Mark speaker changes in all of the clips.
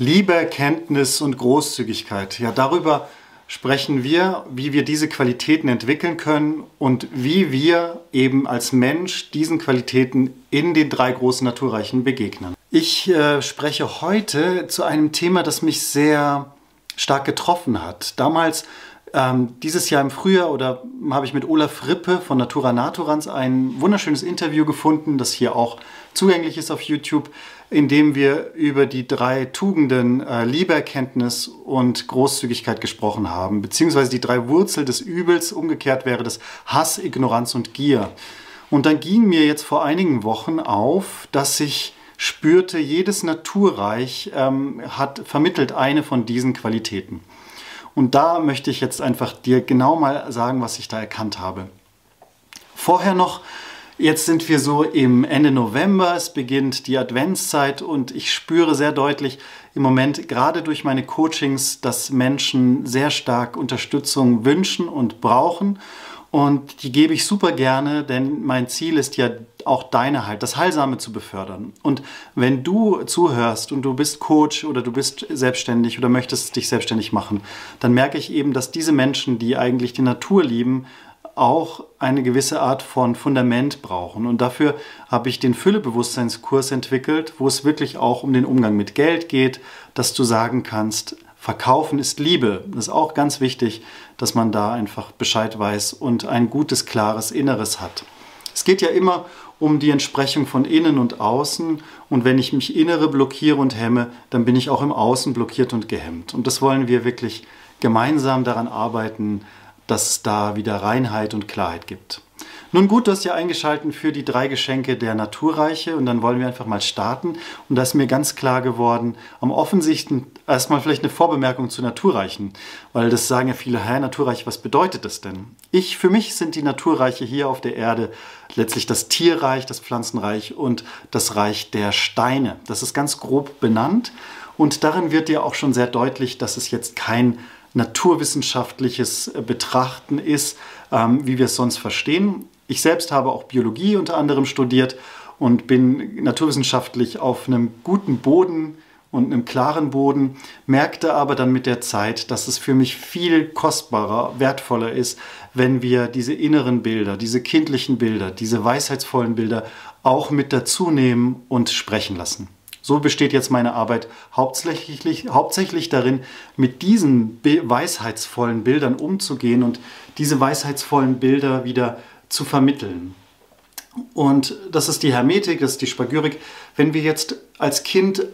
Speaker 1: Liebe, Erkenntnis und Großzügigkeit. Ja, darüber sprechen wir, wie wir diese Qualitäten entwickeln können und wie wir eben als Mensch diesen Qualitäten in den drei großen Naturreichen begegnen. Ich äh, spreche heute zu einem Thema, das mich sehr stark getroffen hat. Damals ähm, dieses Jahr im Frühjahr oder habe ich mit Olaf Rippe von Natura Naturans ein wunderschönes Interview gefunden, das hier auch zugänglich ist auf YouTube, in dem wir über die drei Tugenden äh, Liebe, Erkenntnis und Großzügigkeit gesprochen haben, beziehungsweise die drei Wurzel des Übels, umgekehrt wäre das Hass, Ignoranz und Gier. Und dann ging mir jetzt vor einigen Wochen auf, dass ich spürte, jedes Naturreich ähm, hat vermittelt eine von diesen Qualitäten. Und da möchte ich jetzt einfach dir genau mal sagen, was ich da erkannt habe. Vorher noch, jetzt sind wir so im Ende November, es beginnt die Adventszeit und ich spüre sehr deutlich im Moment, gerade durch meine Coachings, dass Menschen sehr stark Unterstützung wünschen und brauchen. Und die gebe ich super gerne, denn mein Ziel ist ja auch deine halt, das Heilsame zu befördern. Und wenn du zuhörst und du bist Coach oder du bist selbstständig oder möchtest dich selbstständig machen, dann merke ich eben, dass diese Menschen, die eigentlich die Natur lieben, auch eine gewisse Art von Fundament brauchen. Und dafür habe ich den Füllebewusstseinskurs entwickelt, wo es wirklich auch um den Umgang mit Geld geht, dass du sagen kannst, Verkaufen ist Liebe. Das ist auch ganz wichtig, dass man da einfach Bescheid weiß und ein gutes, klares Inneres hat. Es geht ja immer um die Entsprechung von innen und außen. Und wenn ich mich innere blockiere und hemme, dann bin ich auch im Außen blockiert und gehemmt. Und das wollen wir wirklich gemeinsam daran arbeiten, dass es da wieder Reinheit und Klarheit gibt. Nun gut, du hast ja eingeschaltet für die drei Geschenke der Naturreiche und dann wollen wir einfach mal starten. Und da ist mir ganz klar geworden, am offensichtlichen erstmal vielleicht eine Vorbemerkung zu Naturreichen, weil das sagen ja viele, hä, Naturreiche, was bedeutet das denn? Ich, für mich sind die Naturreiche hier auf der Erde letztlich das Tierreich, das Pflanzenreich und das Reich der Steine. Das ist ganz grob benannt und darin wird dir auch schon sehr deutlich, dass es jetzt kein naturwissenschaftliches Betrachten ist, ähm, wie wir es sonst verstehen. Ich selbst habe auch Biologie unter anderem studiert und bin naturwissenschaftlich auf einem guten Boden und einem klaren Boden, merkte aber dann mit der Zeit, dass es für mich viel kostbarer, wertvoller ist, wenn wir diese inneren Bilder, diese kindlichen Bilder, diese weisheitsvollen Bilder auch mit dazu nehmen und sprechen lassen. So besteht jetzt meine Arbeit hauptsächlich, hauptsächlich darin, mit diesen weisheitsvollen Bildern umzugehen und diese weisheitsvollen Bilder wieder zu vermitteln. Und das ist die Hermetik, das ist die Spagyrik. Wenn wir jetzt als Kind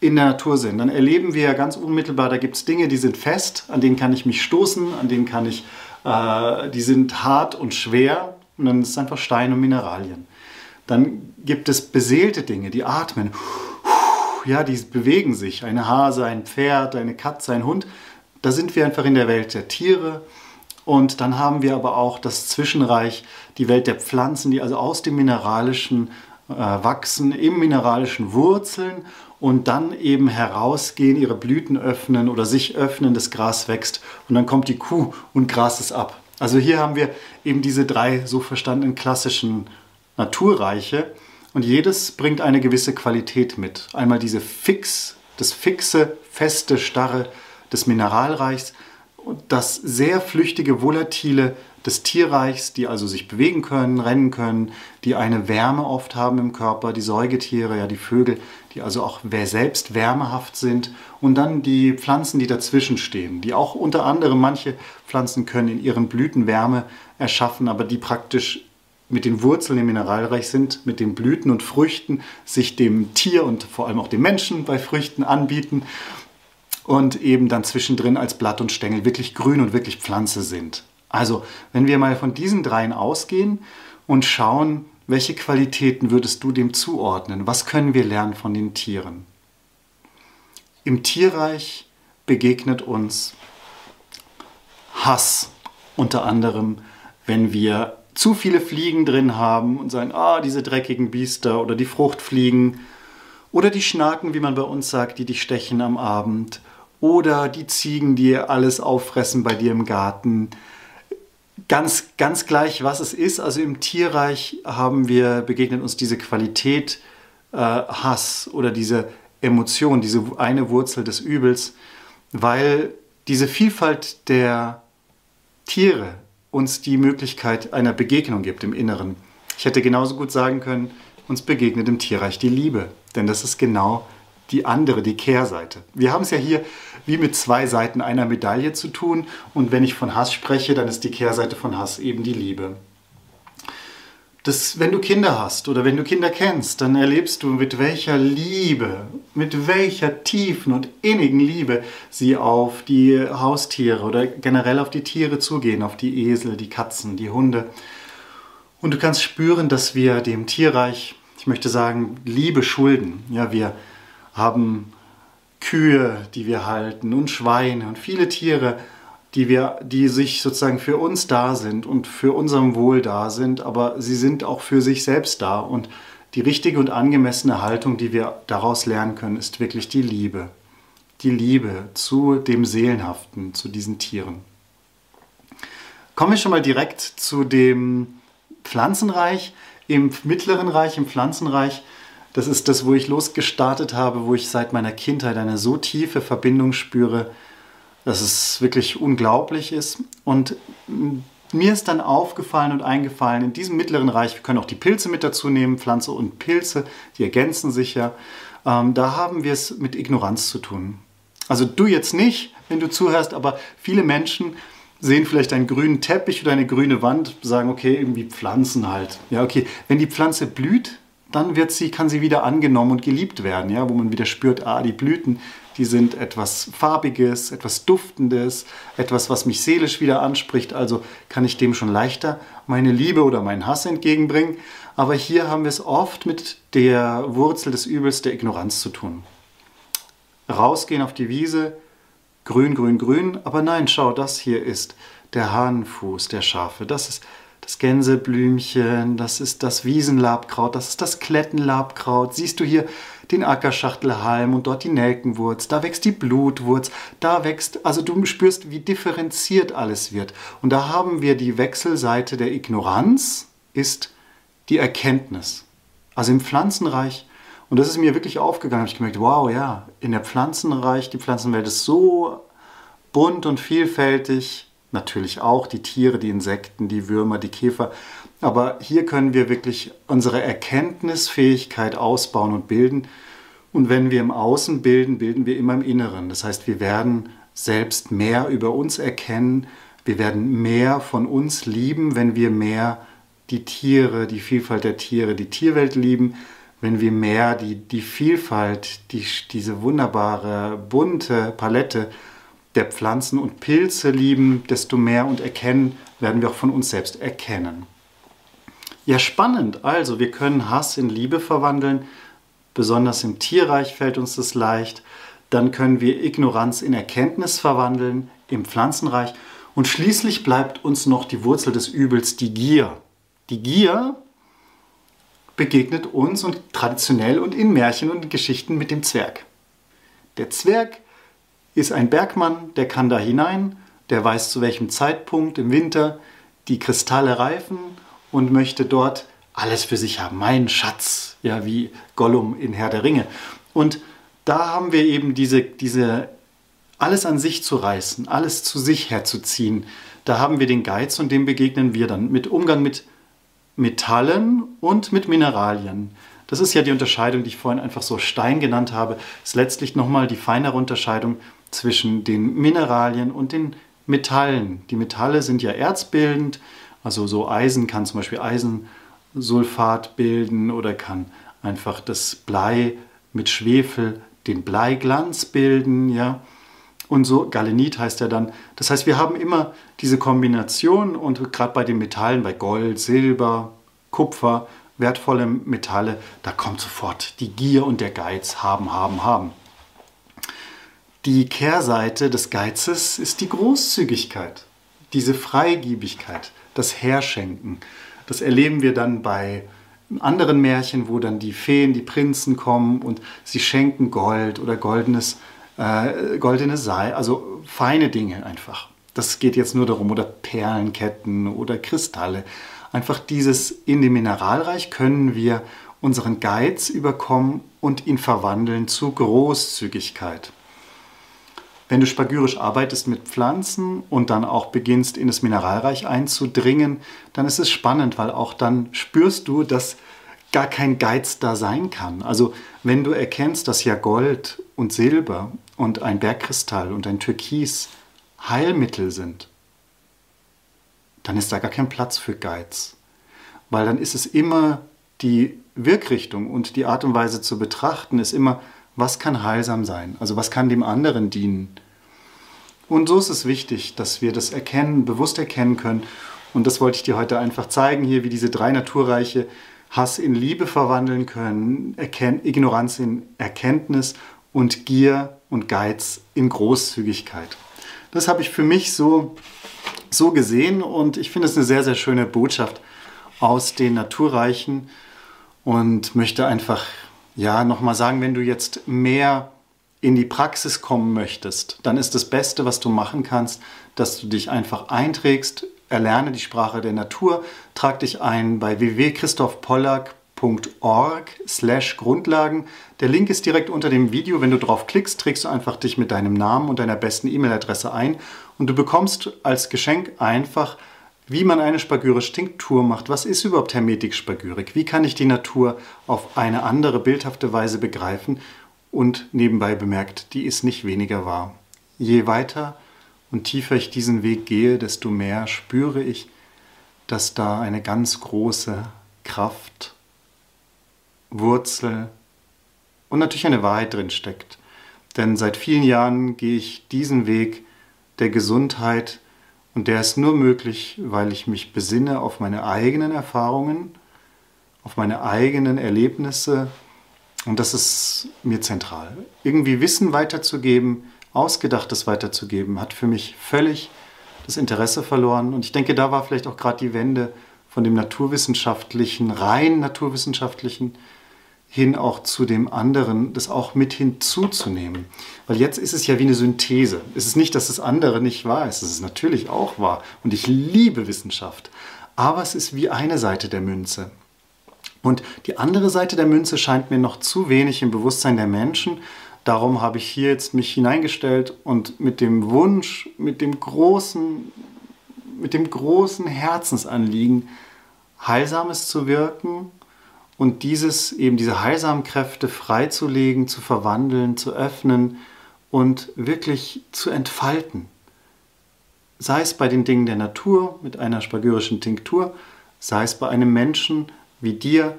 Speaker 1: in der Natur sind, dann erleben wir ja ganz unmittelbar, da gibt es Dinge, die sind fest, an denen kann ich mich stoßen, an denen kann ich, äh, die sind hart und schwer und dann ist es einfach Stein und Mineralien. Dann gibt es beseelte Dinge, die atmen, ja, die bewegen sich, eine Hase, ein Pferd, eine Katze, ein Hund. Da sind wir einfach in der Welt der Tiere und dann haben wir aber auch das Zwischenreich, die Welt der Pflanzen, die also aus dem Mineralischen äh, wachsen, im Mineralischen Wurzeln und dann eben herausgehen, ihre Blüten öffnen oder sich öffnen, das Gras wächst und dann kommt die Kuh und grast es ab. Also hier haben wir eben diese drei so verstandenen klassischen Naturreiche und jedes bringt eine gewisse Qualität mit. Einmal diese fix, das fixe, feste, starre des Mineralreichs, das sehr flüchtige, volatile des Tierreichs, die also sich bewegen können, rennen können, die eine Wärme oft haben im Körper, die Säugetiere, ja die Vögel, die also auch selbst wärmehaft sind. Und dann die Pflanzen, die dazwischen stehen, die auch unter anderem manche Pflanzen können in ihren Blüten Wärme erschaffen, aber die praktisch mit den Wurzeln im Mineralreich sind, mit den Blüten und Früchten sich dem Tier und vor allem auch dem Menschen bei Früchten anbieten und eben dann zwischendrin als Blatt und Stängel wirklich grün und wirklich Pflanze sind. Also, wenn wir mal von diesen dreien ausgehen und schauen, welche Qualitäten würdest du dem zuordnen? Was können wir lernen von den Tieren? Im Tierreich begegnet uns Hass. Unter anderem, wenn wir zu viele Fliegen drin haben und sagen, ah, diese dreckigen Biester oder die Fruchtfliegen oder die Schnaken, wie man bei uns sagt, die dich stechen am Abend oder die Ziegen, die alles auffressen bei dir im Garten. Ganz, ganz gleich, was es ist. Also im Tierreich haben wir, begegnet uns diese Qualität äh, Hass oder diese Emotion, diese eine Wurzel des Übels, weil diese Vielfalt der Tiere uns die Möglichkeit einer Begegnung gibt im Inneren. Ich hätte genauso gut sagen können, uns begegnet im Tierreich die Liebe, denn das ist genau die andere, die Kehrseite. Wir haben es ja hier wie mit zwei Seiten einer Medaille zu tun und wenn ich von Hass spreche, dann ist die Kehrseite von Hass eben die Liebe dass wenn du Kinder hast oder wenn du Kinder kennst, dann erlebst du, mit welcher Liebe, mit welcher tiefen und innigen Liebe sie auf die Haustiere oder generell auf die Tiere zugehen, auf die Esel, die Katzen, die Hunde. Und du kannst spüren, dass wir dem Tierreich, ich möchte sagen, Liebe schulden. Ja, wir haben Kühe, die wir halten und Schweine und viele Tiere, die, wir, die sich sozusagen für uns da sind und für unserem Wohl da sind, aber sie sind auch für sich selbst da. Und die richtige und angemessene Haltung, die wir daraus lernen können, ist wirklich die Liebe. Die Liebe zu dem Seelenhaften, zu diesen Tieren. Kommen wir schon mal direkt zu dem Pflanzenreich. Im mittleren Reich, im Pflanzenreich, das ist das, wo ich losgestartet habe, wo ich seit meiner Kindheit eine so tiefe Verbindung spüre dass es wirklich unglaublich ist. Und mir ist dann aufgefallen und eingefallen, in diesem mittleren Reich, wir können auch die Pilze mit dazu nehmen, Pflanze und Pilze, die ergänzen sich ja, ähm, da haben wir es mit Ignoranz zu tun. Also du jetzt nicht, wenn du zuhörst, aber viele Menschen sehen vielleicht einen grünen Teppich oder eine grüne Wand, sagen, okay, irgendwie Pflanzen halt. Ja, okay, wenn die Pflanze blüht, dann wird sie, kann sie wieder angenommen und geliebt werden, ja, wo man wieder spürt, ah, die Blüten, die sind etwas Farbiges, etwas Duftendes, etwas, was mich seelisch wieder anspricht. Also kann ich dem schon leichter meine Liebe oder meinen Hass entgegenbringen. Aber hier haben wir es oft mit der Wurzel des Übels der Ignoranz zu tun. Rausgehen auf die Wiese, grün, grün, grün, aber nein, schau, das hier ist der Hahnenfuß der Schafe. Das ist das Gänseblümchen, das ist das Wiesenlabkraut, das ist das Klettenlabkraut. Siehst du hier den Ackerschachtelhalm und dort die Nelkenwurz, da wächst die Blutwurz, da wächst, also du spürst, wie differenziert alles wird. Und da haben wir die Wechselseite der Ignoranz, ist die Erkenntnis. Also im Pflanzenreich, und das ist mir wirklich aufgegangen, habe ich gemerkt, wow, ja, in der Pflanzenreich, die Pflanzenwelt ist so bunt und vielfältig, natürlich auch die Tiere, die Insekten, die Würmer, die Käfer. Aber hier können wir wirklich unsere Erkenntnisfähigkeit ausbauen und bilden. Und wenn wir im Außen bilden, bilden wir immer im Inneren. Das heißt, wir werden selbst mehr über uns erkennen. Wir werden mehr von uns lieben, wenn wir mehr die Tiere, die Vielfalt der Tiere, die Tierwelt lieben, wenn wir mehr die, die Vielfalt, die, diese wunderbare, bunte Palette der Pflanzen und Pilze lieben, desto mehr und erkennen werden wir auch von uns selbst erkennen. Ja, spannend. Also, wir können Hass in Liebe verwandeln. Besonders im Tierreich fällt uns das leicht. Dann können wir Ignoranz in Erkenntnis verwandeln im Pflanzenreich. Und schließlich bleibt uns noch die Wurzel des Übels, die Gier. Die Gier begegnet uns und traditionell und in Märchen und Geschichten mit dem Zwerg. Der Zwerg ist ein Bergmann, der kann da hinein, der weiß zu welchem Zeitpunkt im Winter die Kristalle reifen und möchte dort alles für sich haben. Mein Schatz, ja, wie Gollum in Herr der Ringe. Und da haben wir eben diese, diese alles an sich zu reißen, alles zu sich herzuziehen. Da haben wir den Geiz und dem begegnen wir dann mit Umgang mit Metallen und mit Mineralien. Das ist ja die Unterscheidung, die ich vorhin einfach so Stein genannt habe. Ist letztlich nochmal die feinere Unterscheidung zwischen den Mineralien und den Metallen. Die Metalle sind ja erzbildend, also so Eisen kann zum Beispiel Eisensulfat bilden oder kann einfach das Blei mit Schwefel den Bleiglanz bilden, ja. Und so Galenit heißt ja dann. Das heißt, wir haben immer diese Kombination und gerade bei den Metallen, bei Gold, Silber, Kupfer, wertvolle Metalle, da kommt sofort die Gier und der Geiz haben, haben, haben. Die Kehrseite des Geizes ist die Großzügigkeit. diese Freigiebigkeit, das Herschenken, das erleben wir dann bei anderen Märchen, wo dann die Feen, die Prinzen kommen und sie schenken Gold oder goldenes, äh, goldene Seil, also feine Dinge einfach. Das geht jetzt nur darum, oder Perlenketten oder Kristalle. Einfach dieses in dem Mineralreich können wir unseren Geiz überkommen und ihn verwandeln zu Großzügigkeit. Wenn du spagyrisch arbeitest mit Pflanzen und dann auch beginnst, in das Mineralreich einzudringen, dann ist es spannend, weil auch dann spürst du, dass gar kein Geiz da sein kann. Also wenn du erkennst, dass ja Gold und Silber und ein Bergkristall und ein Türkis Heilmittel sind, dann ist da gar kein Platz für Geiz. Weil dann ist es immer die Wirkrichtung und die Art und Weise zu betrachten, ist immer, was kann heilsam sein? Also was kann dem anderen dienen? Und so ist es wichtig, dass wir das erkennen, bewusst erkennen können. Und das wollte ich dir heute einfach zeigen, hier, wie diese drei Naturreiche Hass in Liebe verwandeln können, Erken Ignoranz in Erkenntnis und Gier und Geiz in Großzügigkeit. Das habe ich für mich so, so gesehen und ich finde es eine sehr, sehr schöne Botschaft aus den Naturreichen und möchte einfach ja, nochmal sagen, wenn du jetzt mehr in die Praxis kommen möchtest, dann ist das Beste, was du machen kannst, dass du dich einfach einträgst, erlerne die Sprache der Natur, trag dich ein bei www.christophpollack.org slash Grundlagen. Der Link ist direkt unter dem Video. Wenn du drauf klickst, trägst du einfach dich mit deinem Namen und deiner besten E-Mail-Adresse ein und du bekommst als Geschenk einfach wie man eine spagyrische Tinktur macht. Was ist überhaupt Hermetik-Spagyrik? Wie kann ich die Natur auf eine andere bildhafte Weise begreifen? Und nebenbei bemerkt, die ist nicht weniger wahr. Je weiter und tiefer ich diesen Weg gehe, desto mehr spüre ich, dass da eine ganz große Kraft, Wurzel und natürlich eine Wahrheit drin steckt. Denn seit vielen Jahren gehe ich diesen Weg der Gesundheit, und der ist nur möglich, weil ich mich besinne auf meine eigenen Erfahrungen, auf meine eigenen Erlebnisse. Und das ist mir zentral. Irgendwie Wissen weiterzugeben, Ausgedachtes weiterzugeben, hat für mich völlig das Interesse verloren. Und ich denke, da war vielleicht auch gerade die Wende von dem naturwissenschaftlichen, rein naturwissenschaftlichen, hin auch zu dem anderen, das auch mit hinzuzunehmen. Weil jetzt ist es ja wie eine Synthese. Es ist nicht, dass das andere nicht wahr ist. Es ist natürlich auch wahr. Und ich liebe Wissenschaft. Aber es ist wie eine Seite der Münze. Und die andere Seite der Münze scheint mir noch zu wenig im Bewusstsein der Menschen. Darum habe ich hier jetzt mich hineingestellt und mit dem Wunsch, mit dem großen, mit dem großen Herzensanliegen, Heilsames zu wirken, und dieses eben diese heilsamen Kräfte freizulegen, zu verwandeln, zu öffnen und wirklich zu entfalten. Sei es bei den Dingen der Natur mit einer spagyrischen Tinktur, sei es bei einem Menschen wie dir,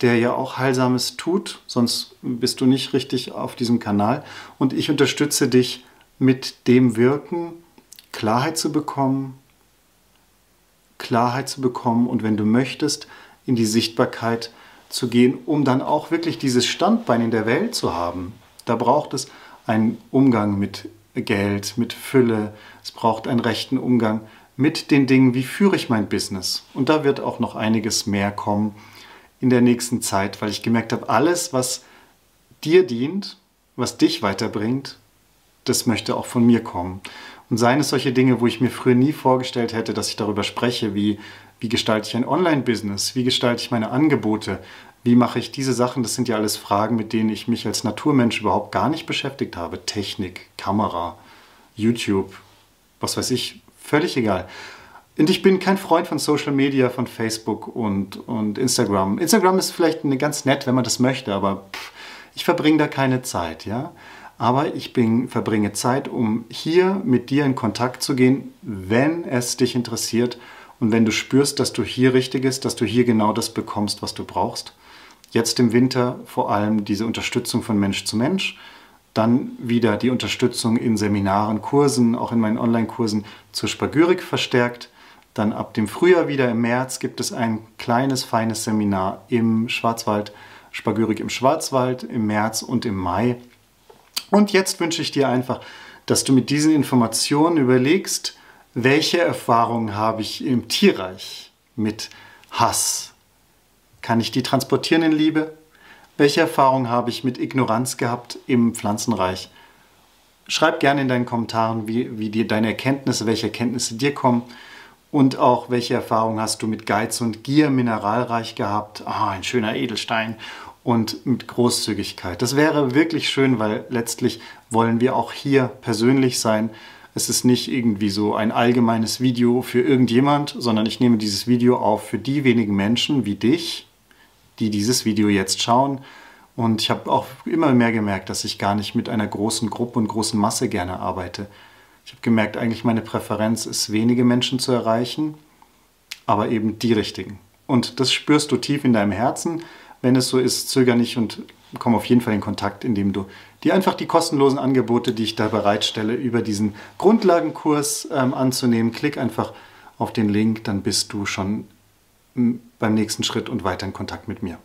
Speaker 1: der ja auch Heilsames tut, sonst bist du nicht richtig auf diesem Kanal. Und ich unterstütze dich mit dem Wirken, Klarheit zu bekommen, Klarheit zu bekommen und wenn du möchtest, in die Sichtbarkeit zu gehen, um dann auch wirklich dieses Standbein in der Welt zu haben. Da braucht es einen Umgang mit Geld, mit Fülle, es braucht einen rechten Umgang mit den Dingen, wie führe ich mein Business. Und da wird auch noch einiges mehr kommen in der nächsten Zeit, weil ich gemerkt habe, alles, was dir dient, was dich weiterbringt, das möchte auch von mir kommen. Und seien es solche Dinge, wo ich mir früher nie vorgestellt hätte, dass ich darüber spreche, wie wie gestalte ich ein Online-Business? Wie gestalte ich meine Angebote? Wie mache ich diese Sachen? Das sind ja alles Fragen, mit denen ich mich als Naturmensch überhaupt gar nicht beschäftigt habe. Technik, Kamera, YouTube, was weiß ich, völlig egal. Und ich bin kein Freund von Social Media, von Facebook und, und Instagram. Instagram ist vielleicht ganz nett, wenn man das möchte, aber pff, ich verbringe da keine Zeit, ja. Aber ich bin, verbringe Zeit, um hier mit dir in Kontakt zu gehen, wenn es dich interessiert und wenn du spürst, dass du hier richtig ist, dass du hier genau das bekommst, was du brauchst, jetzt im Winter vor allem diese Unterstützung von Mensch zu Mensch, dann wieder die Unterstützung in Seminaren, Kursen, auch in meinen Online-Kursen zur Spagyrik verstärkt. Dann ab dem Frühjahr wieder im März gibt es ein kleines, feines Seminar im Schwarzwald, Spagyrik im Schwarzwald im März und im Mai. Und jetzt wünsche ich dir einfach, dass du mit diesen Informationen überlegst, Welche Erfahrungen habe ich im Tierreich mit Hass? Kann ich die transportieren in Liebe? Welche Erfahrungen habe ich mit Ignoranz gehabt im Pflanzenreich? Schreib gerne in deinen Kommentaren, wie, wie dir deine Erkenntnisse, welche Erkenntnisse dir kommen und auch welche Erfahrungen hast du mit Geiz und Gier mineralreich gehabt. Ah, ein schöner Edelstein und mit Großzügigkeit. Das wäre wirklich schön, weil letztlich wollen wir auch hier persönlich sein. Es ist nicht irgendwie so ein allgemeines Video für irgendjemand, sondern ich nehme dieses Video auf für die wenigen Menschen wie dich, die dieses Video jetzt schauen. Und ich habe auch immer mehr gemerkt, dass ich gar nicht mit einer großen Gruppe und großen Masse gerne arbeite. Ich habe gemerkt, eigentlich meine Präferenz ist, wenige Menschen zu erreichen, aber eben die richtigen. Und das spürst du tief in deinem Herzen. Wenn es so ist, zöger nicht und komm auf jeden Fall in Kontakt, indem du dir einfach die kostenlosen Angebote, die ich da bereitstelle, über diesen Grundlagenkurs ähm, anzunehmen. Klick einfach auf den Link, dann bist du schon beim nächsten Schritt und weiter in Kontakt mit mir.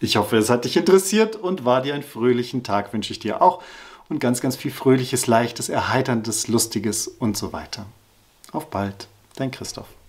Speaker 1: Ich hoffe, es hat dich interessiert und war dir einen fröhlichen Tag, wünsche ich dir auch. Und ganz, ganz viel Fröhliches, Leichtes, Erheiterndes, Lustiges und so weiter. Auf bald, dein Christoph.